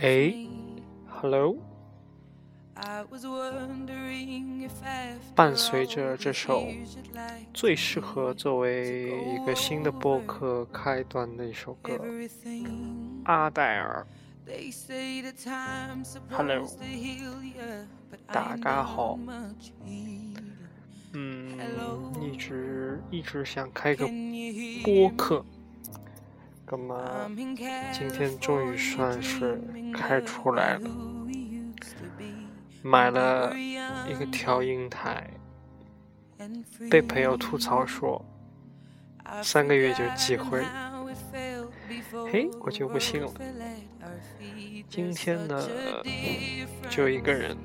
哎，Hello。伴随着这首最适合作为一个新的播客开端的一首歌，《阿黛尔》。Hello，大家好。嗯，一直一直想开个播客，那么今天终于算是开出来了。买了一个调音台，被朋友吐槽说三个月就寄回，嘿，我就不信了。今天呢，就一个人。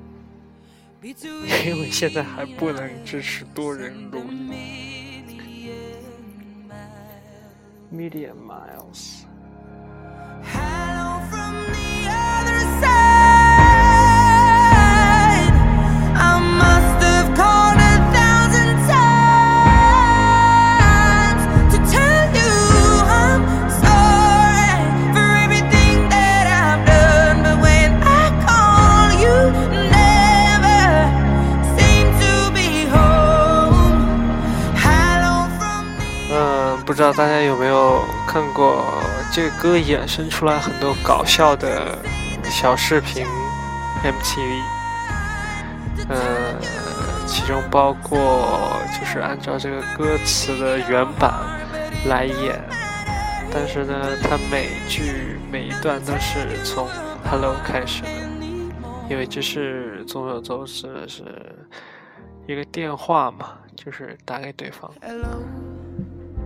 因为现在还不能支持多人录音。medium miles. 不知道大家有没有看过这个歌衍生出来很多搞笑的小视频，MTV，呃，其中包括就是按照这个歌词的原版来演，但是呢，它每句每一段都是从 Hello 开始的，因为这是众所周知的是一个电话嘛，就是打给对方。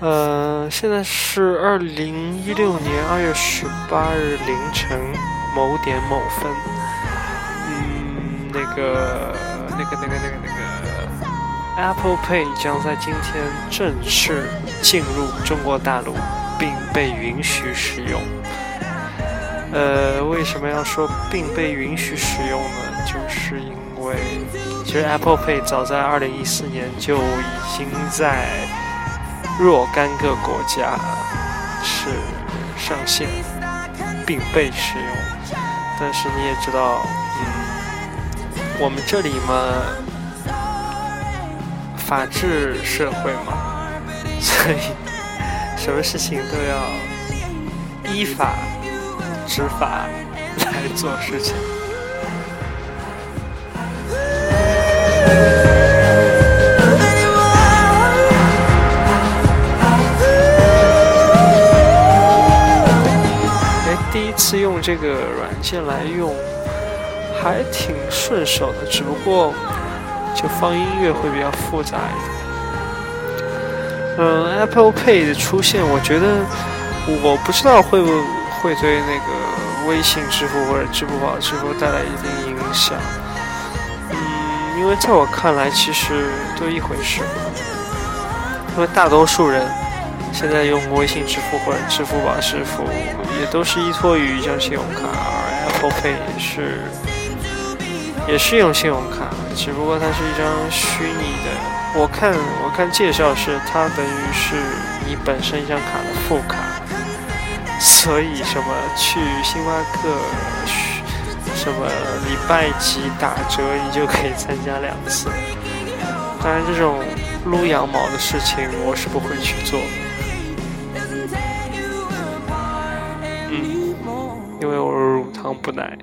呃，现在是二零一六年二月十八日凌晨某点某分。嗯，那个、那个、那个、那个、那个，Apple Pay 将在今天正式进入中国大陆，并被允许使用。呃，为什么要说并被允许使用呢？就是因为其实 Apple Pay 早在二零一四年就已经在。若干个国家是上线并被使用，但是你也知道，嗯，我们这里嘛，法治社会嘛，所以什么事情都要依法执法来做事情。哎，第一次用这个软件来用，还挺顺手的，只不过就放音乐会比较复杂一点。嗯，Apple Pay 的出现，我觉得我不知道会不会会对那个微信支付或者支付宝支付带来一定影响。嗯，因为在我看来，其实都一回事。因为大多数人。现在用微信支付或者支付宝支付，也都是依托于一张信用卡，而 Apple Pay 也是也是用信用卡，只不过它是一张虚拟的。我看我看介绍是它等于是你本身一张卡的副卡，所以什么去星巴克什么礼拜几打折，你就可以参加两次。当然这种撸羊毛的事情，我是不会去做。因为我乳糖不耐。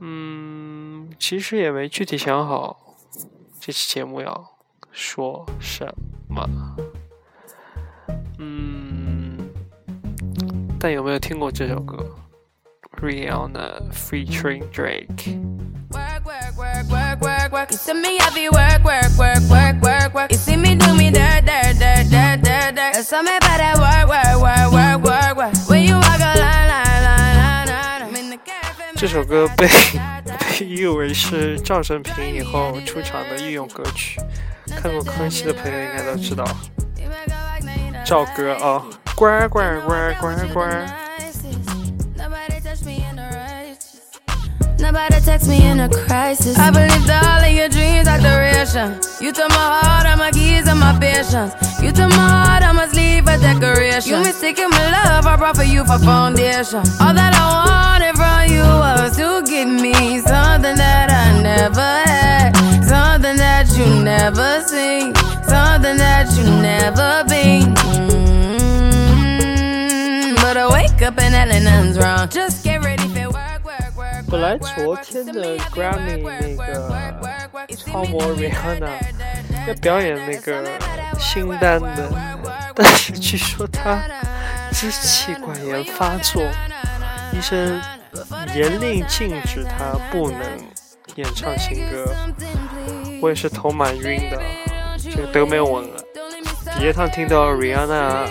嗯，其实也没具体想好这期节目要说什么。嗯，但有没有听过这首歌？Rihanna featuring Drake。这首歌被 被誉为是赵正平以后出场的御用歌曲，看过《康熙》的朋友应该都知道。赵哥啊，乖乖乖乖乖。Nobody text me in a crisis. I believed all of your dreams are duration. You took my heart, all my keys, and my patience. You took my heart, I must leave a decoration. You mistaken my love, I brought for you for foundation. All that I wanted from you was to give me something that I never had, something that you Never seen, something that you never been. Mm-hmm. But I wake up and nothing's wrong. Just get ready. 本来昨天的 Grammy 那个超模 Rihanna 要表演那个新单的，但是据说她支气管炎发作，医生严令禁止她不能演唱新歌。我也是头蛮晕的，这个都没有稳了。第一趟听到 Rihanna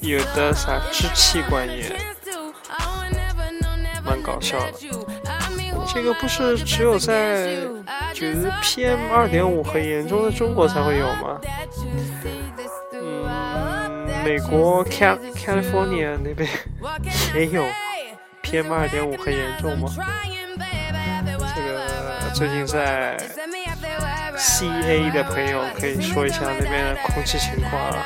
有的啥支气管炎，蛮搞笑的。这个不是只有在就是 PM 二点五很严重的中国才会有吗？嗯，美国 Cal California 那边也有 PM 二点五很严重吗？这个最近在 CA 的朋友可以说一下那边的空气情况啊。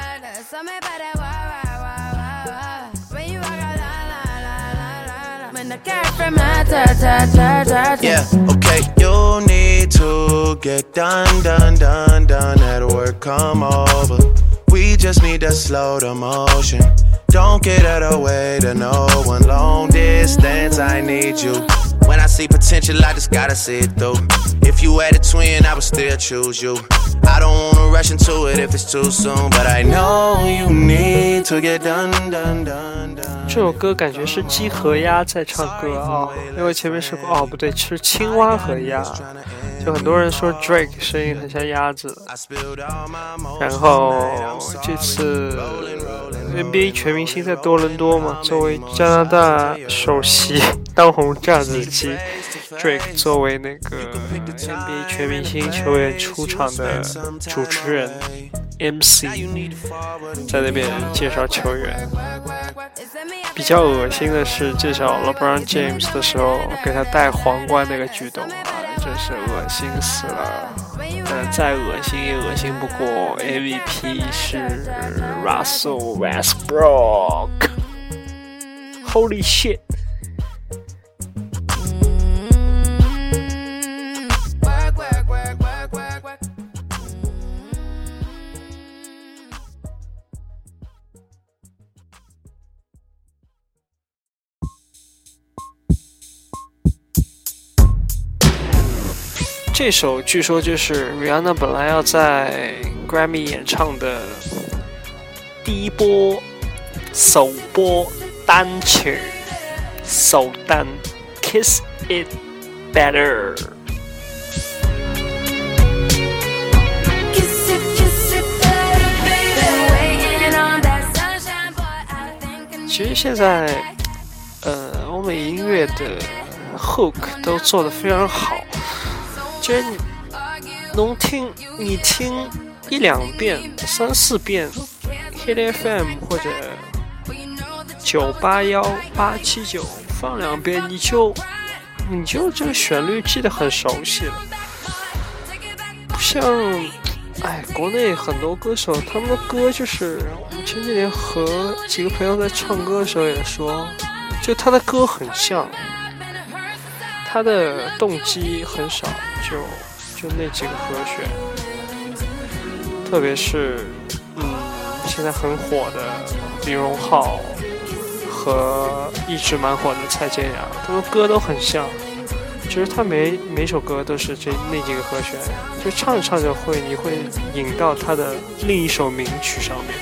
Yeah, okay, you need to get done, done, done, done at work, come over. We just need to slow the motion. Don't get out of the way to no one. Long distance, I need you. When I see potential, I just gotta see it through. If you had a twin, I would still choose you. I don't wanna rush into it if it's too soon, but I know you need to get done, done, done, done. 这首歌感觉是鸡和鸭在唱歌啊，因为前面是哦不对，是青蛙和鸭，就很多人说 Drake 声音很像鸭子。然后这次 NBA 全明星在多伦多嘛，作为加拿大首席 当红炸子鸡，Drake 作为那个 NBA 全明星球员出场的主持人。MC 在那边介绍球员，比较恶心的是介绍 LeBron James 的时候给他戴皇冠那个举动啊，真是恶心死了。但再恶心也恶心不过 MVP 是 Russell Westbrook，Holy shit！这首据说就是 Rihanna 本来要在 Grammy 演唱的第一波首播单曲首单《Kiss It Better》。其实现在，呃，欧美音乐的 hook 都做得非常好。你能听，你听一两遍、三四遍，Hit FM 或者九八幺八七九放两遍，你就你就这个旋律记得很熟悉了。不像，哎，国内很多歌手他们的歌就是，我们前几年和几个朋友在唱歌的时候也说，就他的歌很像。他的动机很少，就就那几个和弦，特别是嗯，现在很火的李荣浩和一直蛮火的蔡健雅，他们歌都很像。其实他每每首歌都是这那几个和弦，就唱着唱着会，你会引到他的另一首名曲上面。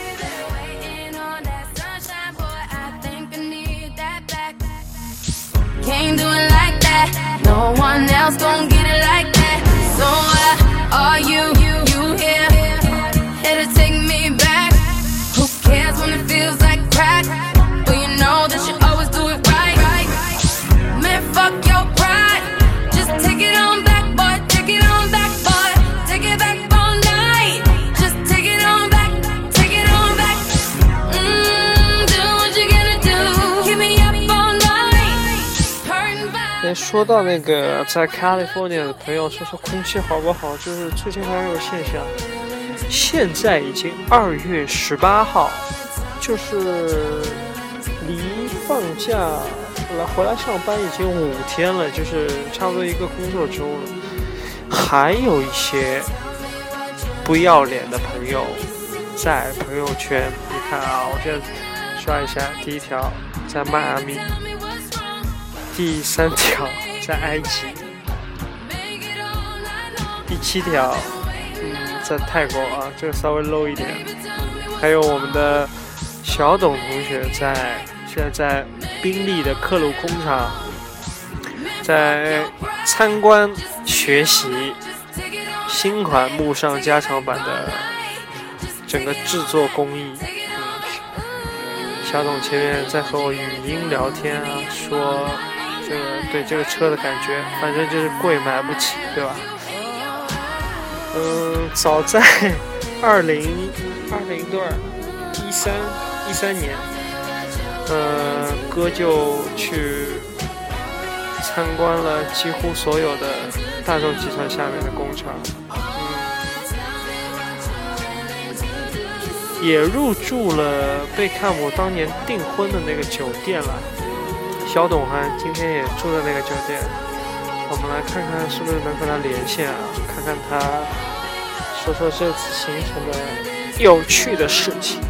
No one else gon' get it like that. So I Are you, you here? Here to take me back? Who cares when it feels like crack? But you know that you always do it right. Man, fuck your pride. Just take it on 说到那个在 California 的朋友，说说空气好不好？就是最近还有个现象，现在已经二月十八号，就是离放假来回来上班已经五天了，就是差不多一个工作周了。还有一些不要脸的朋友在朋友圈，你看啊，我现在刷一下，第一条在迈阿密。第三条在埃及，第七条，嗯，在泰国啊，这个稍微 low 一点。还有我们的小董同学在现在在宾利的克鲁空场，在参观学习新款慕尚加长版的整个制作工艺。小董前面在和我语音聊天啊，说。这个对这个车的感觉，反正就是贵买不起，对吧？嗯，早在 二零二零段一三一三年，呃，哥就去参观了几乎所有的大众集团下面的工厂，嗯，也入住了贝克汉姆当年订婚的那个酒店了。小董哈今天也住在那个酒店，我们来看看是不是能和他连线啊？看看他说说这次行程的有趣的事情。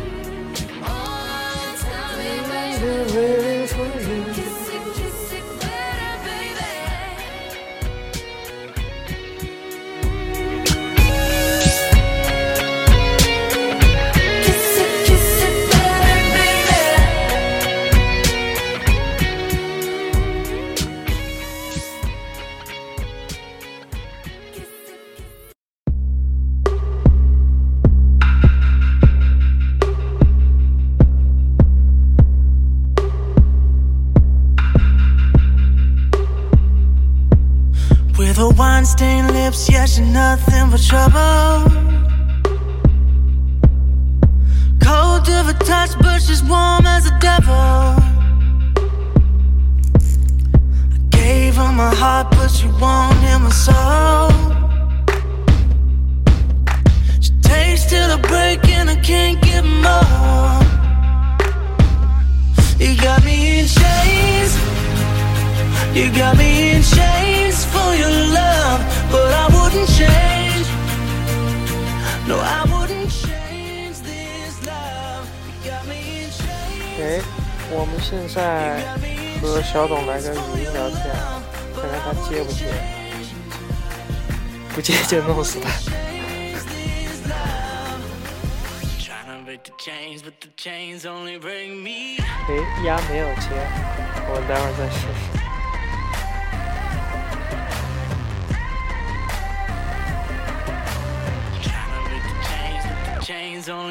Lips, nothing but trouble. Cold to the touch, but she's warm as a devil. I gave her my heart, but she won't hear my soul. She takes till the break, and I can't get more. You got me in chains. You got me in chains for your love, but I wouldn't change. No, I wouldn't change this love. You got me in chains. 哎，我们现在和小董来个语音聊天啊，看看他接不接。不接就弄死他。哎，丫没有接，我待会儿再试试。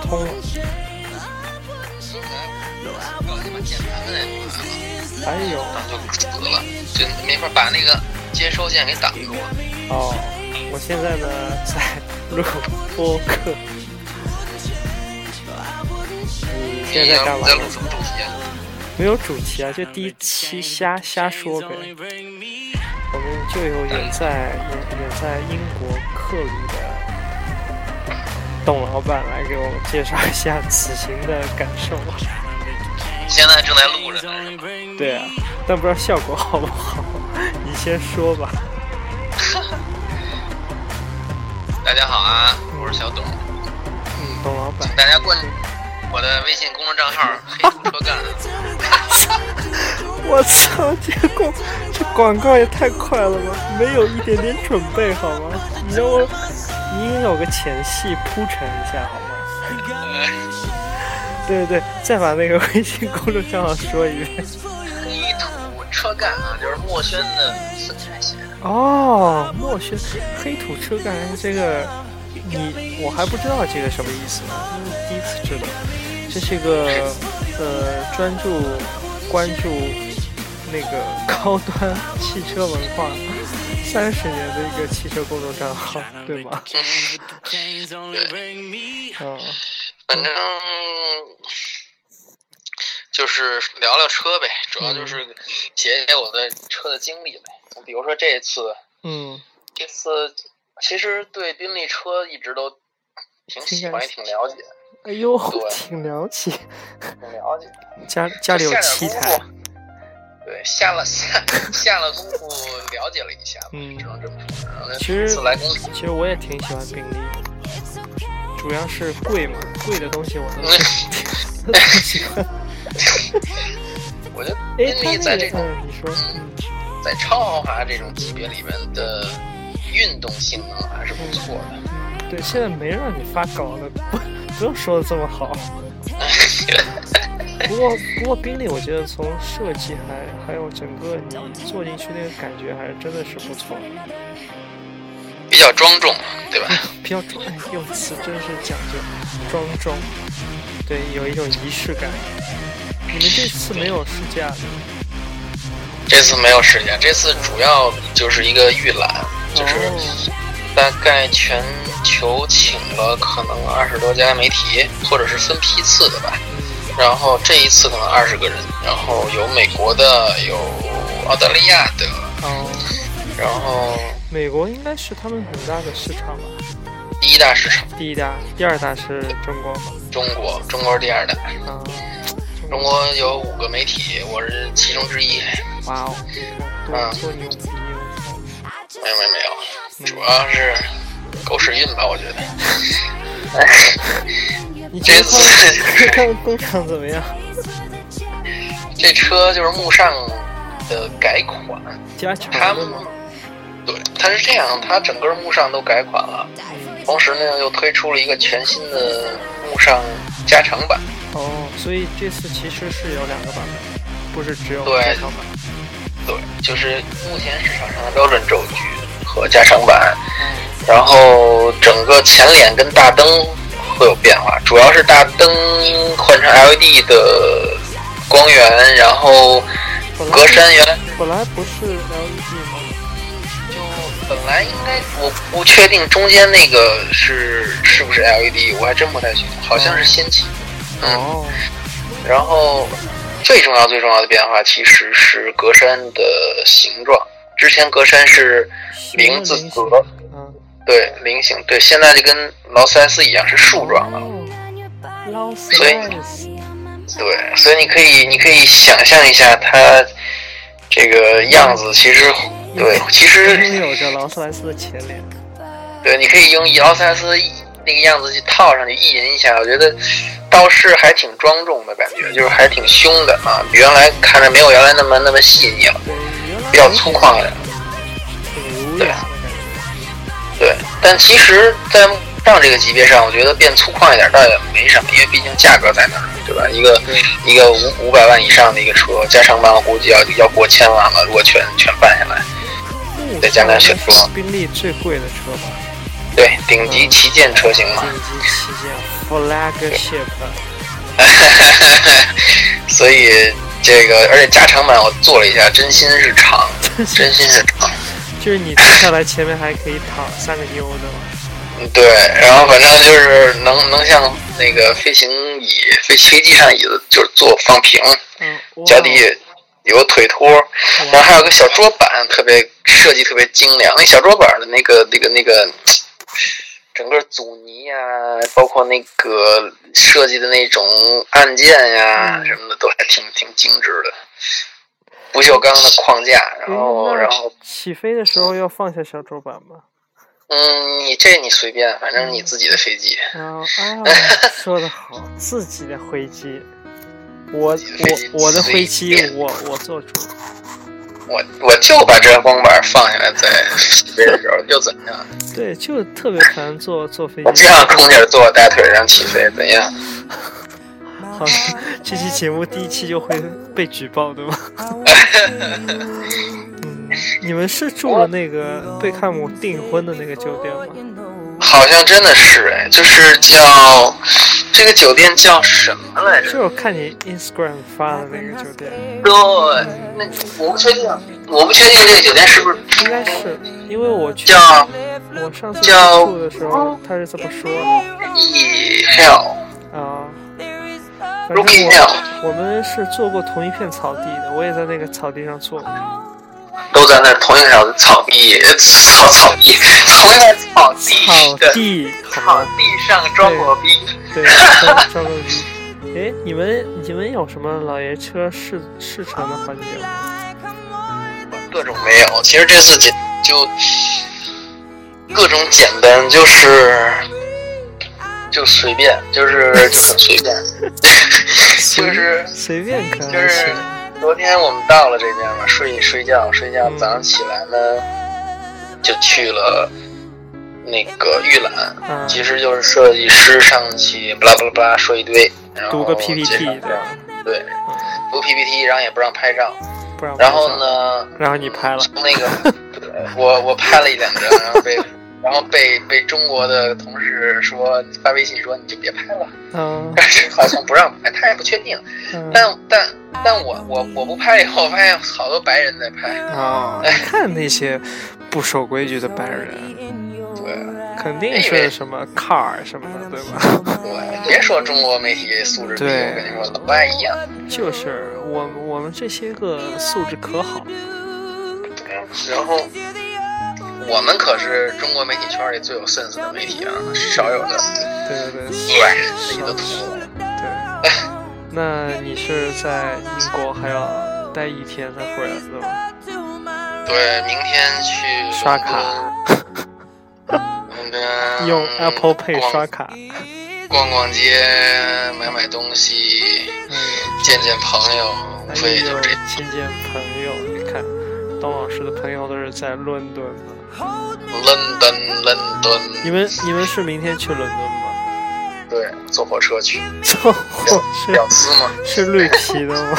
通了。搞他妈键盘的那种，哎呦，然后就死了，就没法把那个接收键给挡住。哦，我现在呢在录播客。你现在干嘛在？录什么主题啊？没有主题啊，就第一期瞎瞎说呗。我们就有远在远远在英国克鲁的董老板来给我们介绍一下此行的感受。现在正在录着。对啊，但不知道效果好不好。你先说吧。大家好啊，我是小董。嗯，董老板。大家关注我的微信公众账号“黑土车干”。我操！我操！结果这广告也太快了吧，没有一点点准备好吗？你让我。你应该有个前戏铺陈一下好吗？对对对，再把那个微信公众账号说一遍。黑土车干啊，就是墨轩的。哦，墨轩黑土车干这个，你我还不知道这个什么意思呢，这是第一次知道。这是一个呃专注关注那个高端汽车文化三十年的一个汽车公众账号，对吗？嗯，反正就是聊聊车呗，主要就是写写我的车的经历呗。比如说这次，嗯，这次其实对宾利车一直都挺喜欢，也挺了解。哎呦，对挺了解，挺了解。家家里有七台，对，下了下 下了功夫了解了一下，嗯只能这么说。然后，其实来，其实我也挺喜欢宾利的，主要是贵嘛，贵的东西我都喜欢。我觉得哎，宾利在这种那个嗯，你说，嗯，在超豪华这种级别里面的运动性能还是不错的。嗯，对，现在没让你发稿了，不不用说的这么好。不过不过宾利，我觉得从设计还还有整个你坐进去那个感觉，还是真的是不错，比较庄重，对吧？比较庄，哎，用词真是讲究，庄重，对，有一种仪式感。你们这次没有试驾，这次没有试驾，这次主要就是一个预览，就是哦大概全球请了可能二十多家媒体，或者是分批次的吧。嗯然后这一次可能二十个人，然后有美国的，有澳大利亚的，哦，然后美国应该是他们很大的市场吧？第一大市场第一大，第二大是中国嘛？中国，中国是第二大。啊，中国有五个媒体，我是其中之一。哇哦，你看多嗯多牛逼！我没有没有没有，主要是狗屎运吧，我觉得。操！你觉得他们工厂怎么样？这车就是慕尚的改款，加长他们？对，它是这样，它整个慕尚都改款了，同时呢又推出了一个全新的慕尚加长版。哦，所以这次其实是有两个版本，不是只有对加长版。对，就是目前市场上的标准轴距和加长版，嗯然后整个前脸跟大灯会有变化，主要是大灯换成 LED 的光源，然后格栅原来本来不是 LED 吗？就本来应该我不确定中间那个是是不是 LED，我还真不太清楚，好像是氙气。嗯，哦，然后最重要最重要的变化其实是格栅的形状，之前格栅是零字格，嗯，对菱形，对，现在就跟劳斯莱斯一样是竖状的。哦，所以，对，所以你可以你可以想象一下它这个样子，其实对，其实拥有着劳斯莱斯的前脸。对，你可以用劳斯莱斯那个样子去套上去意淫一下，我觉得倒是还挺庄重的感觉，就是还挺凶的啊，比原来看着没有原来那么那么细腻了，比较粗犷一点。挺儒雅的感觉。对，但其实，在上这个级别上，我觉得变粗犷一点倒也没什么，因为毕竟价格在那儿，对吧？一个对一个五五百万以上的一个车，加长版我估计要要过千万了，如果全全办下来。再加上选装宾利最贵的车吧，对，顶级旗舰车型嘛顶，级旗舰 flagship，所以这个而且加长版我做了一下，真心是长，真心是长。就是你坐下来前面还可以躺三个妞的嘛。嗯，对，然后反正就是能能像那个飞行椅、飞飞机上椅子，就是坐放平，嗯，脚底有个腿托，然后还有个小桌板，特别设计特别精良。那小桌板的那个那个那个，整个阻尼呀、包括那个设计的那种按键呀、嗯什么的，都还挺挺精致的。不锈钢的框架，然后然后起飞的时候要放下小桌板吗？嗯，你这你随便，反正你自己的飞机。然后啊，说的好，自己的飞机，我我我的飞机我我做主。我我就把遮光板放下来，在起飞的时候又怎样？对，就特别烦坐坐飞机。让空姐坐我大腿上起飞，怎样？好，这期节目第一期就会被举报，对吗？嗯，你们是住了那个贝克汉姆订婚的那个酒店吗？好像真的是哎，就是叫这个酒店叫什么来着？就我看你 Instagram 发的那个酒店，对，那我不确定，我不确定这个酒店是不是应该是，因为我去叫我上次叫住的时候，他是这么说的 E Hell 啊。反正我我们是坐过同一片草地的，我也在那个草地上坐过。都在那同一条草地，草草地，同一块草地草的地，草？地上装过逼。对，装装个逼。哎，你们你们有什么老爷车试试乘的环节吗？各种没有。其实这次简就各种简单，就是就随便，就是就很随便，就是随便可就是。昨天我们到了这边嘛，睡睡觉睡觉，嗯早上起来呢就去了那个预览，嗯其实就是设计师上去巴拉巴拉巴拉说一堆，然后读个介 PPT 绍对读 PPT，然后也不让拍照，不然然后？呢，然后你拍了，从那个，我我拍了一两张，然后被然后被被中国的同事说发微信说你就别拍了，嗯但是好像不让拍，他也不确定。嗯但但但我我我不拍以后，我发现好多白人在拍，哦，你看那些不守规矩的白人，对肯定是什么 car 什么的，对吧？对，别说中国媒体素质我跟你说，老外一样。就是我我们这些个素质可好，然后我们可是中国媒体圈里最有 sense 的媒体啊，少有的对对对对自己的图。对。那你是在英国还要待一天才回来的吗？对，明天去刷卡伦敦，用 Apple Pay 刷卡。逛逛街，买买东西，嗯见见朋友，无呦，非就这。亲见朋友，你看，董老师的朋友都是在伦敦的。伦敦，伦敦，你们你们是明天去伦敦吗？对，坐火车去。坐火屌车丝吗？是绿皮的吗？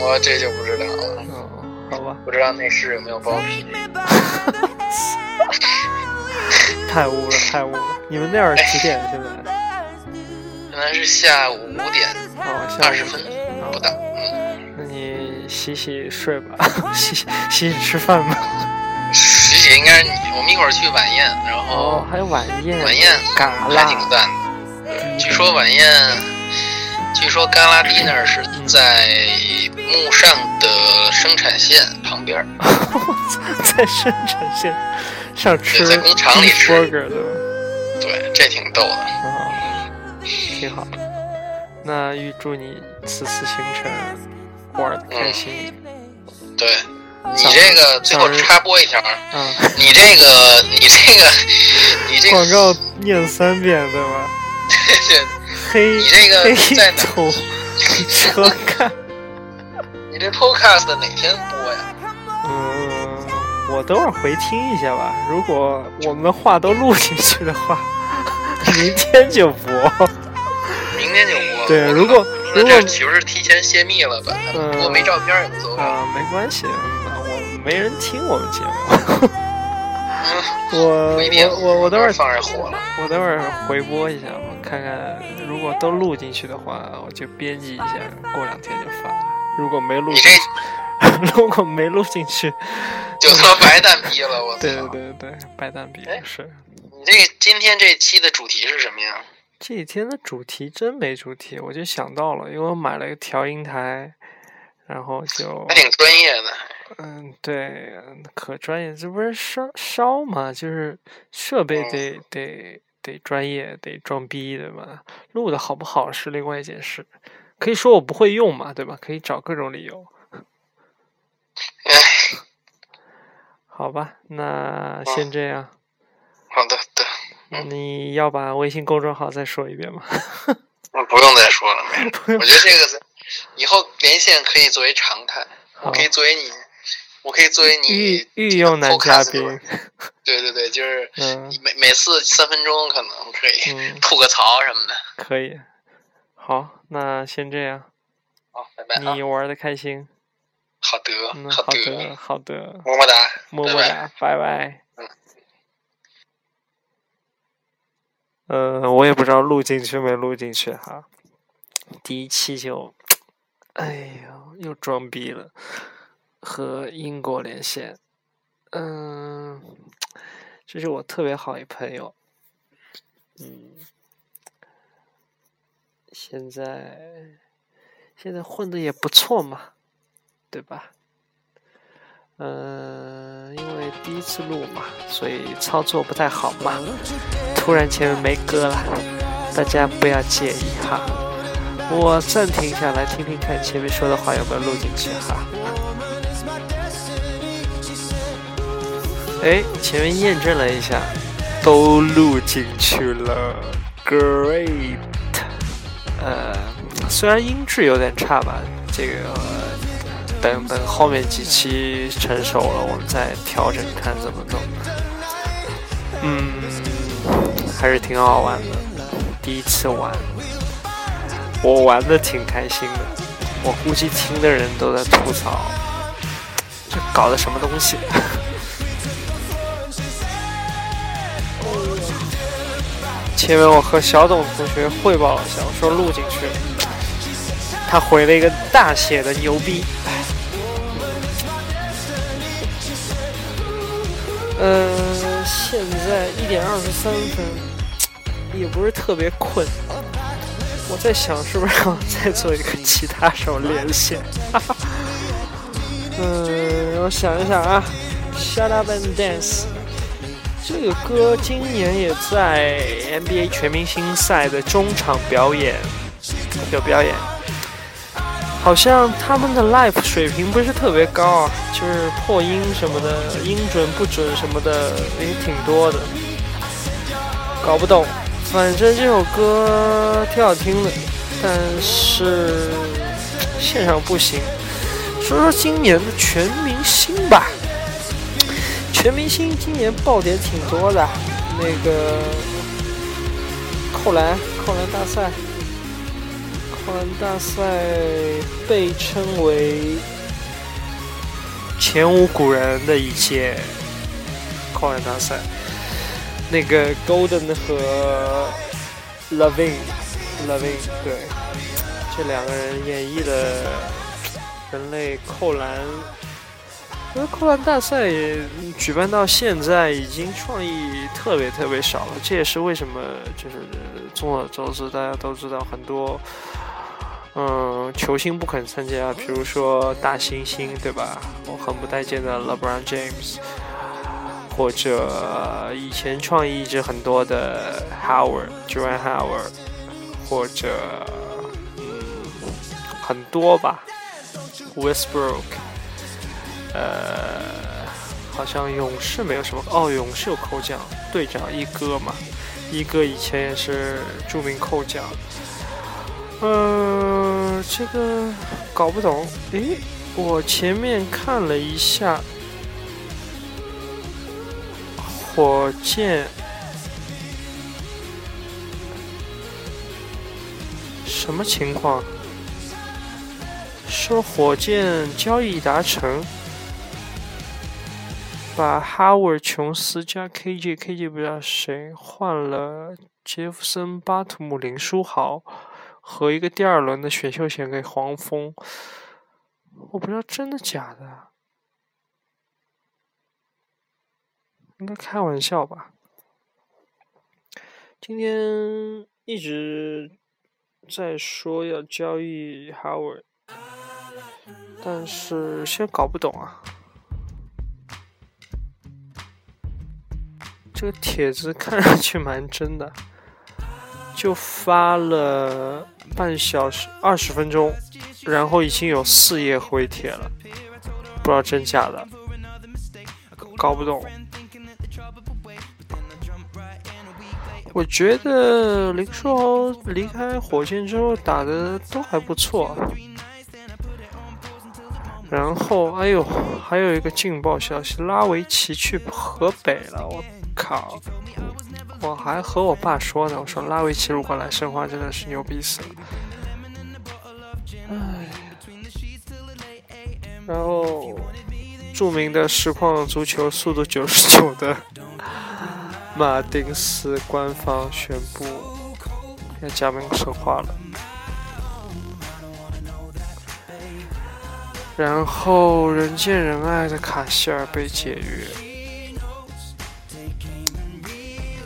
我这就不知道了，哦，好吧，不知道内饰有没有包皮。太污了，太污了。你们那儿几点现在？现在是下午五点哦，下午二十分不到。嗯，那你洗洗睡吧，洗洗洗洗吃饭吧。洗洗应该是你，我们一会儿去晚宴，然哦后，还有晚宴，晚宴嘎还挺啦，赞的。对据说晚宴，据说嘎拉迪那儿是在木上的生产线旁边儿，在生产线上吃对在工厂里吃对吧？对，这挺逗的。啊，挺好。那预祝你此次行程玩的开心。对你这个最后插播一条，嗯，你这个你这个你这个广告念三遍对吧？黑你这个黑在哪土车看。你这 podcast 哪天播呀？嗯，我等会儿回听一下吧。如果我们的话都录进去的话，明天就播。明天就播。对如果那这岂不是提前泄密了吧？嗯我没照片也无所谓。啊，没关系，我没人听我们节目。我我我我等会儿放着火了。我等会儿回播一下吧，看看如果都录进去的话，我就编辑一下，过两天就发。如果没录你进这去，如果没录进去，就他妈白蛋逼了，我操！对对对对，白蛋比哎是。你这今天这期的主题是什么呀？这几天的主题真没主题，我就想到了，因为我买了一个调音台，然后就还挺专业的。嗯，对，可专业，这不是烧烧嘛，就是设备哦得得得专业，得装逼，对吧？录的好不好是另外一件事，可以说我不会用嘛，对吧？可以找各种理由。哎，好吧，那先这样，好的的，你要把微信公众号再说一遍吗？嗯，不用再说了，没。我觉得这个以后连线可以作为常态，我可以作为你，我可以作为你御御用男嘉宾。对对对，就是嗯每每次三分钟可能可以嗯，吐个槽什么的。可以。好，那先这样，好，拜拜啊你！玩的开心。好的，嗯，好好的，好的，么么哒，么么哒，拜拜嗯。呃，我也不知道录进去没录进去哈。第一期就，哎呦，又装逼了，和英国连线。嗯，这是我特别好一朋友。嗯，现在现在混的也不错嘛，对吧？嗯，因为第一次录嘛，所以操作不太好嘛。突然前面没歌了，大家不要介意哈。我暂停下来听听看前面说的话有没有录进去哈。哎，前面验证了一下，都录进去了，great。呃，虽然音质有点差吧，这个、等等后面几期成熟了，我们再调整看怎么弄。嗯，还是挺好玩的，第一次玩，我玩的挺开心的。我估计听的人都在吐槽，这搞的什么东西？前面我和小董同学汇报了一下，我说录进去了，他回了一个大写的牛逼。呃，现在一点二十三分，也不是特别困。我在想是不是要再做一个其他手连线。嗯，我想一想啊，《Shut Up and Dance》这个歌今年也在 NBA 全明星赛的中场表演有表演。好像他们的 live 水平不是特别高啊，就是破音什么的，音准不准什么的也挺多的，搞不懂。反正这首歌挺好听的，但是现场不行。说说今年的全明星吧，全明星今年爆点挺多的，那个扣篮，扣篮大赛。扣篮大赛被称为前无古人的一届扣篮大赛。那个 Golden 和 Loving，Loving 对，这两个人演绎的人类扣篮。因为扣篮大赛也举办到现在，已经创意特别特别少了。这也是为什么，就是众所周知，大家都知道很多。嗯，球星不肯参加，比如说大猩猩，对吧？我很不待见的 LeBron James，或者以前创意一直很多的 Howard j o h n Howard，或者嗯很多吧，Westbrook，呃，好像勇士没有什么哦，勇士有扣将队长一哥嘛，一哥以前也是著名扣将。呃，这个搞不懂。诶，我前面看了一下，火箭什么情况？说火箭交易达成，把哈维尔·琼斯加 KJ，KJ 不知道谁换了杰弗森·巴图姆、林书豪。和一个第二轮的选秀权给黄蜂，我不知道真的假的，应该开玩笑吧。今天一直在说要交易 Howard，但是现在搞不懂啊。这个帖子看上去蛮真的。就发了半小时、二十分钟，然后已经有四页回帖了，不知道真假的，搞不懂。我觉得林书豪离开火箭之后打的都还不错。然后，哎呦，还有一个劲爆消息，拉维奇去河北了！我靠！我还和我爸说呢，我说拉维奇如果来申花，真的是牛逼死了。哎，然后著名的实况足球速度九十九的马丁斯官方宣布要加盟申花了。然后人见人爱的卡希尔被解约，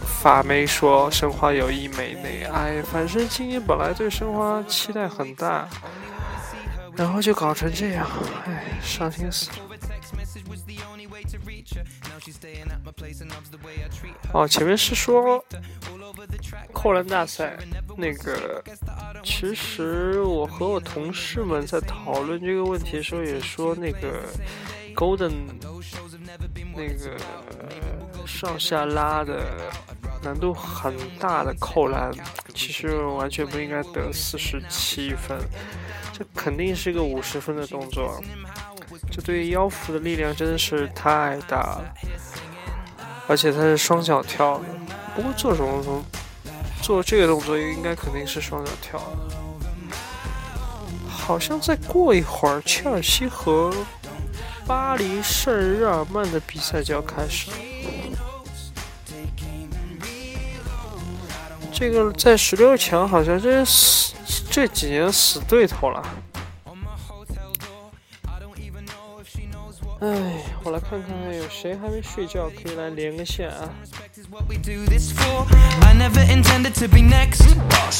法媒说申花有意美内，哎，反正今年本来对申花期待很大，然后就搞成这样，哎，伤心死了。哦，前面是说扣篮大赛那个。其实我和我同事们在讨论这个问题的时候，也说那个 Golden 那个上下拉的难度很大的扣篮，其实完全不应该得四十七分，这肯定是一个五十分的动作，这对腰腹的力量真的是太大了，而且他是双脚跳的，不过做什么？做这个动作应该肯定是双脚跳的。好像再过一会儿，切尔西和巴黎圣日耳曼的比赛就要开始了。这个在十六强好像这是这几年死对头了。哎，我来看看有谁还没睡觉，可以来连个线啊。what we do this for. I never intended to be next,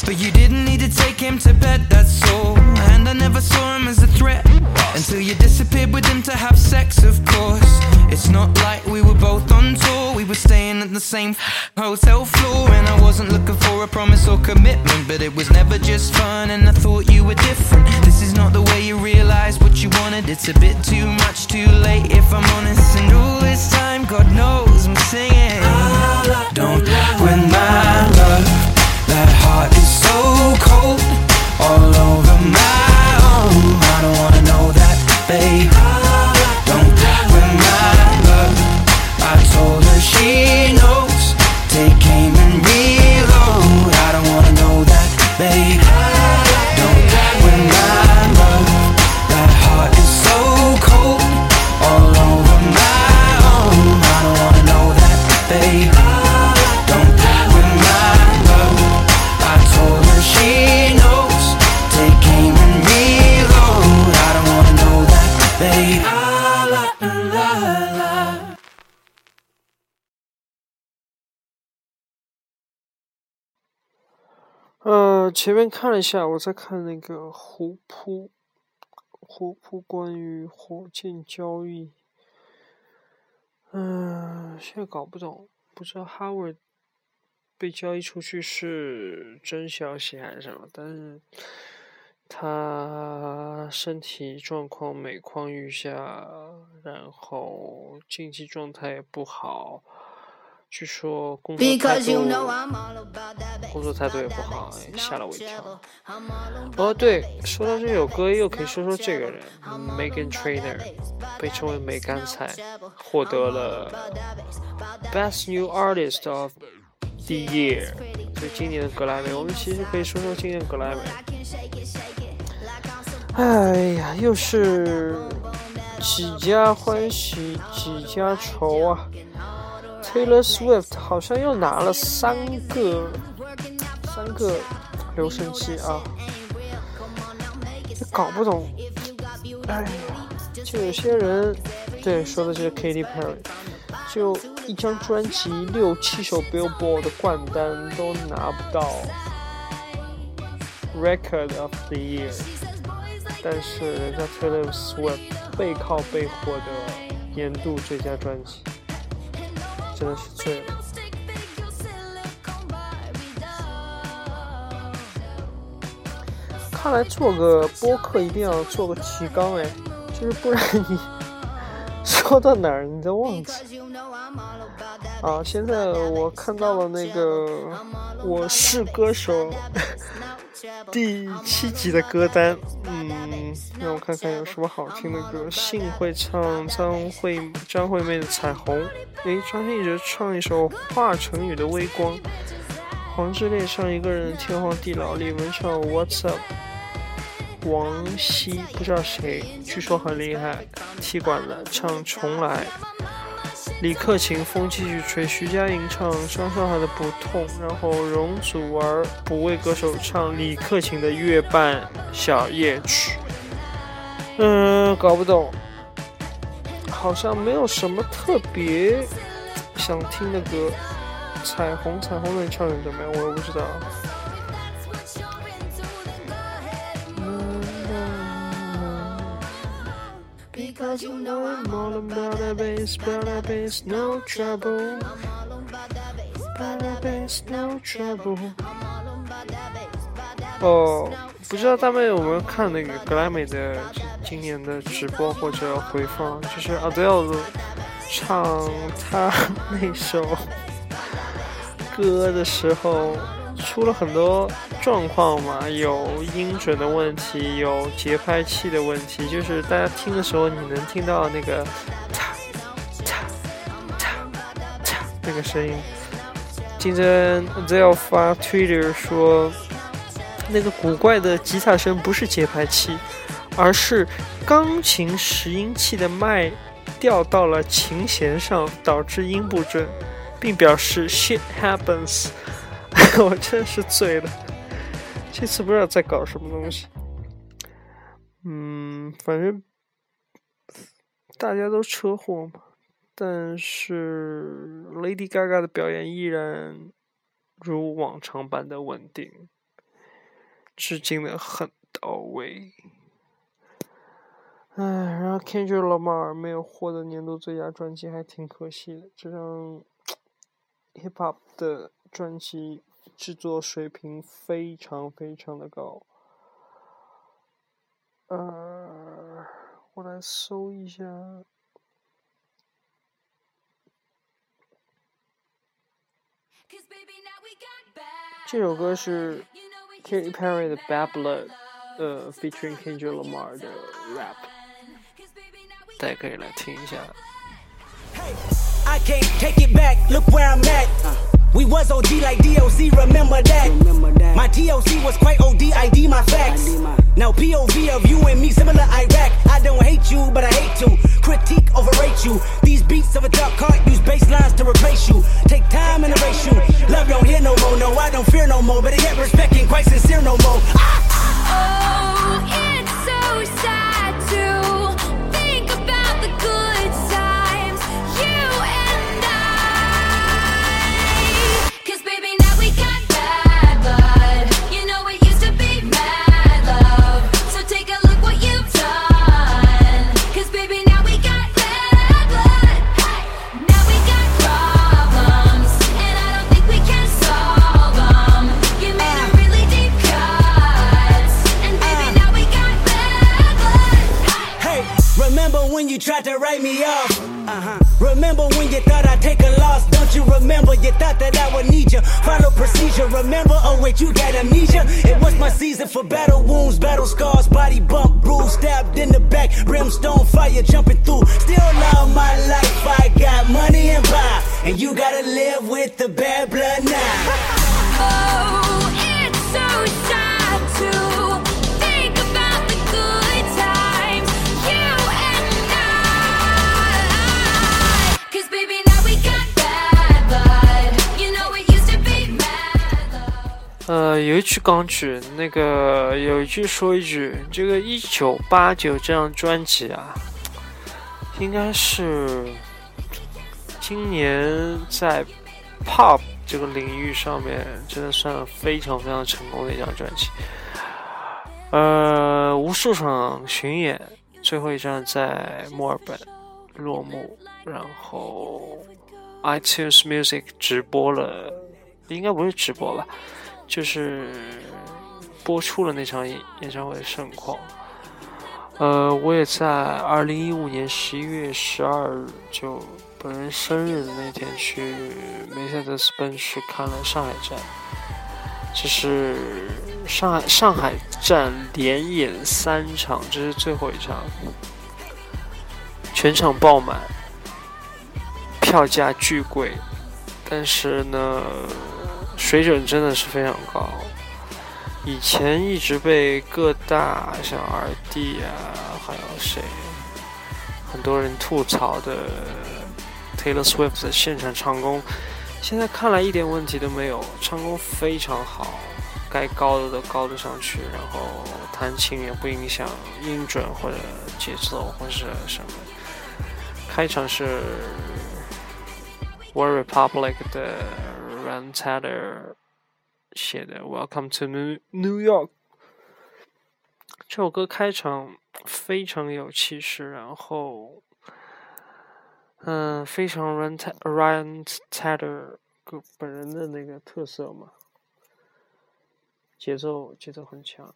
but you didn't need to take him to bed, that's all. And I never saw him as a threat until you disappeared with him to have sex, of course. It's not like we were both on tour, we were staying at the same hotel floor. And I wasn't looking for a promise or commitment, but it was never just fun, and I thought you were different. This is not the way you realize what you wanted, it's a bit too much, too late if I'm honest. And all this time, God knows I'm singing. Don't win my love That heart is so cold All over my own I don't wanna know that, babe 呃，前面看了一下，我在看那个虎扑，虎扑关于火箭交易，嗯、现在搞不懂，不知道 Howard 被交易出去是真消息还是什么，但是他身体状况每况愈下，然后竞技状态也不好，据说工作态度.工作态度也不好，哎吓了我一跳。哦，对，说到这首歌，又可以说说这个人，Megan Trainer，被称为梅干菜，获得了 Best New Artist of the Year，就今年的格莱美。我们其实可以说说今年格莱美。哎呀，又是几家欢喜几家愁啊！Taylor Swift 好像又拿了三个三个留声机啊，搞不懂。哎呀，就有些人，对，说的就是 Katy Perry，就一张专辑六七首 Billboard 的冠单都拿不到 Record of the Year，但是人家 Taylor Swift 背靠背获得年度最佳专辑，真的是醉了。看来做个播客一定要做个提纲哎，就是不然你 说到哪儿你都忘记。啊，现在我看到了那个《我是歌手》第七集的歌单，嗯，让我看看有什么好听的歌。信会唱张惠张惠妹的《彩虹》，诶，张信哲唱一首华晨宇的《微光》，黄致列唱一个人的天荒地老，李玟唱《What's Up》。王希不知道谁，据说很厉害，踢馆了，唱重来。李克勤风继续吹，徐佳莹唱张韶涵的不痛，然后容祖儿补位歌手唱李克勤的月半小夜曲。嗯，搞不懂，好像没有什么特别想听的歌。彩虹，彩虹能唱成怎么样？我也不知道。Because you know I'm all about that bass, about that bass, no trouble. About that bass, no trouble. 哦，不知道大妹有没有看那个格莱美的今年的直播或者回放？就是 Adele 唱他那首 歌的时候，出了很多状况嘛，有音准的问题，有节拍器的问题，就是大家听的时候，你能听到那个嚓嚓嚓嚓那个声音。今天 Adele 发 Twitter 说，那个古怪的吉他声不是节拍器，而是钢琴拾音器的麦掉到了琴弦上，导致音不准，并表示 shit happens。我真是醉了，这次不知道在搞什么东西。嗯，反正大家都车祸嘛，但是 Lady Gaga 的表演依然如往常般的稳定，致敬的很到位。唉，然后 Kendrick Lamar 没有获得年度最佳专辑，还挺可惜的。这张 Hip Hop 的专辑制作水平非常非常的高。呃，我来搜一下。这首歌是 Katy Perry 的《Bad Blood》，呃，featuring Kendrick Lamar 的 rap，大家可以来听一下。 I can't take it back. Look where I'm at. We was OG like DOC, remember that. My DOC was quite OD, ID my facts. Now POV of you and me, similar Iraq. I don't hate you, but I hate to critique, overrate you. These beats of a dark heart use bass lines to replace you. Take time and erase you. Love don't hear no more, no, I don't fear no more. But I get respect ain't quite sincere no more. Oh, it's Me off? Uh-huh. Remember when you thought I'd take a loss? Don't you remember? You thought that I would need you. Follow procedure. Remember? Oh wait, you got amnesia. It was my season for battle wounds, battle scars, body bump, bruise, stabbed in the back, brimstone fire jumping through. Still love my life. I got money and power, and you gotta live with the bad blood now. Oh, it's so sad 呃，有一句钢曲，那个有一句说一句，这个一九八九这张专辑啊，应该是今年在 pop 这个领域上面真的算非常非常成功的一张专辑。呃，无数场巡演，最后一站在墨尔本落幕，然后 iTunes Music 直播了，应该不是直播吧？就是播出了那场演演唱会的盛况。呃，我也在二零一五年十一月十二日就本人生日的那天去梅赛德斯奔驰看了上海站，这是上海上海站连演三场，这是最后一场，全场爆满，票价巨贵，但是呢，水准真的是非常高。以前一直被各大像 RD 啊，还有谁，很多人吐槽的 Taylor Swift 的现场唱功，现在看来一点问题都没有，唱功非常好，该高的都高得上去，然后弹琴也不影响音准或者节奏或者什么。开场是 One Republic 的 Ran Tedder。写的《Welcome to New New York》这首歌开场非常有气势，然后，嗯，非常 Ryan Ryan Tedder 个本人的那个特色嘛，节奏节奏很强，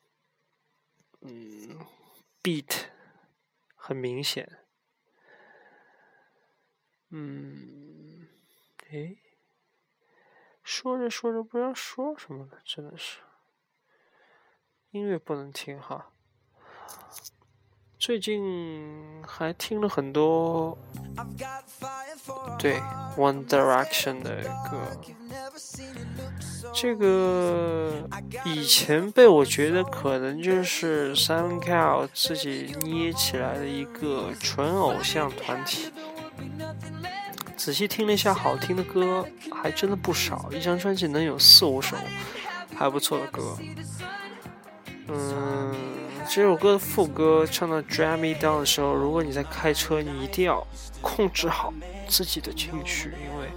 嗯，beat 很明显，嗯，诶。说着说着不知道说什么了，真的是。音乐不能听哈。最近还听了很多，对 One Direction 的歌。这个以前被我觉得可能就是 Simon Cow 自己捏起来的一个纯偶像团体。仔细听了一下，好听的歌还真的不少，一张专辑能有四五首还不错的歌。嗯，这首歌的副歌唱到 “Drive Me Down” 的时候，如果你在开车，你一定要控制好自己的情绪，因为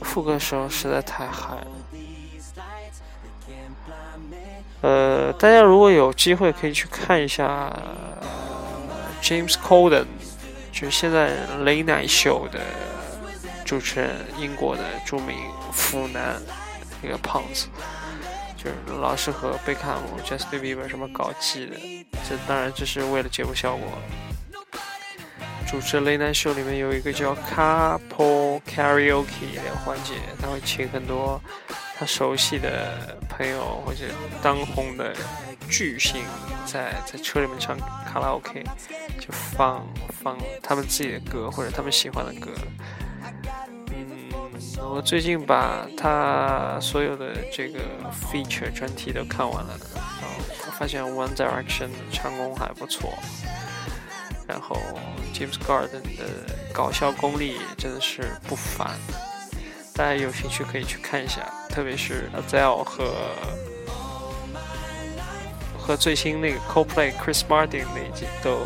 副歌的时候实在太嗨了。呃，大家如果有机会可以去看一下 James Corden，就是现在《雷奶秀》的。主持人，英国的著名腐男，一个胖子，就是老是和贝克汉姆、Justin Bieber 什么搞基的。这当然这是为了节目效果。主持《雷男秀》里面有一个叫 Couple Karaoke 的环节，他会请很多他熟悉的朋友或者当红的巨星，在在车里面唱卡拉 OK，就放放他们自己的歌或者他们喜欢的歌。嗯我最近把他所有的这个 feature 专题都看完了，然后我发现 One Direction 的唱功还不错，然后 James Garden 的搞笑功力真的是不凡，大家有兴趣可以去看一下，特别是 Adele 和和最新那个 Co-Play Chris Martin 那一集都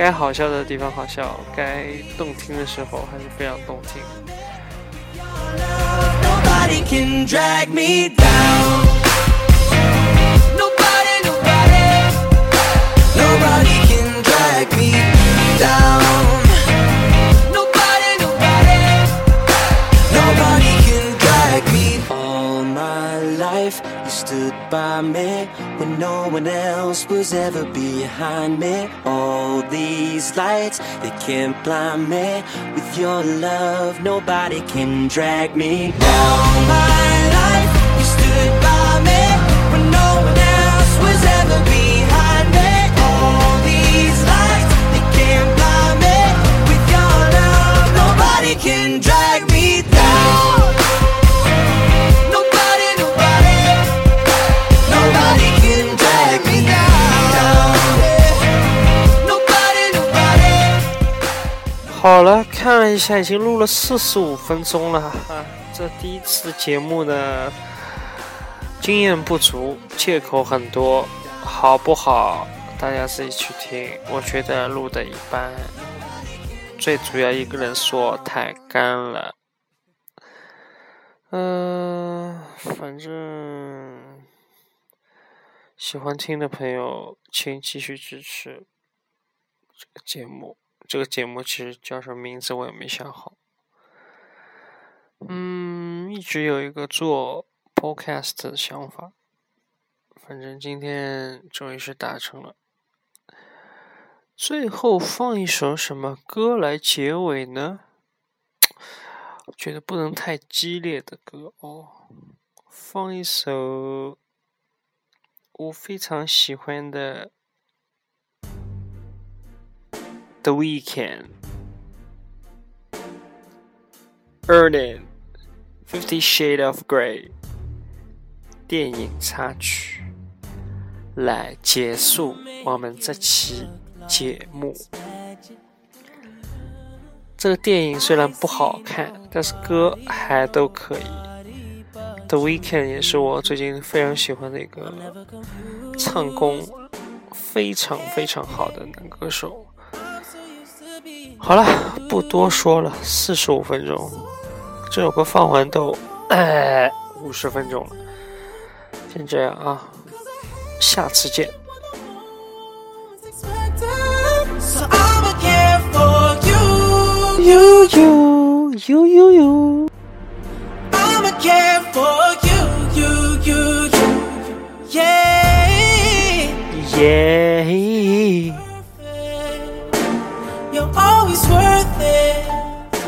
该好笑的地方好笑，该动听的时候还是非常动听。One else was ever behind me. All these lights, they can't blind me. With your love, nobody can drag me down. My life, you stood by 好了，看了一下，已经录了四十五分钟了啊！这第一次节目呢，经验不足，借口很多，好不好？大家自己去听。我觉得录的一般，最主要一个人说太干了。嗯、反正喜欢听的朋友，请继续支持这个节目。这个节目其实叫什么名字我也没想好。嗯，一直有一个做 podcast 的想法，反正今天终于是达成了。最后放一首什么歌来结尾呢？觉得不能太激烈的歌哦，放一首我非常喜欢的《The weekend，Earning，Fifty Shades of Grey 电影插曲，来结束我们这期节目。这个电影虽然不好看，但是歌还都可以。The weekend 也是我最近非常喜欢的一个唱功非常非常好的男歌手。好了，不多说了，四十五分钟，这首歌放完都五十分钟了，先这样啊，下次见。you, you, you, you, you.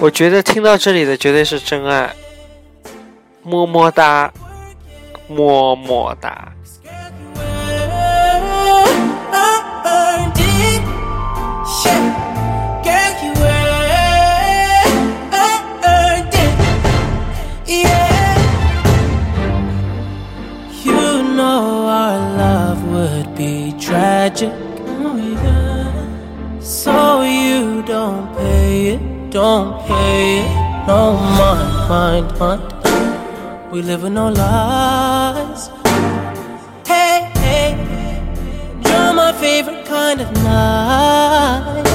我觉得听到这里的绝对是真爱，么么哒，么么哒。Tragic, So you don't. Don't pay. No mind, mind, mind. We live with no lies. Hey, hey, you're my favorite kind of night.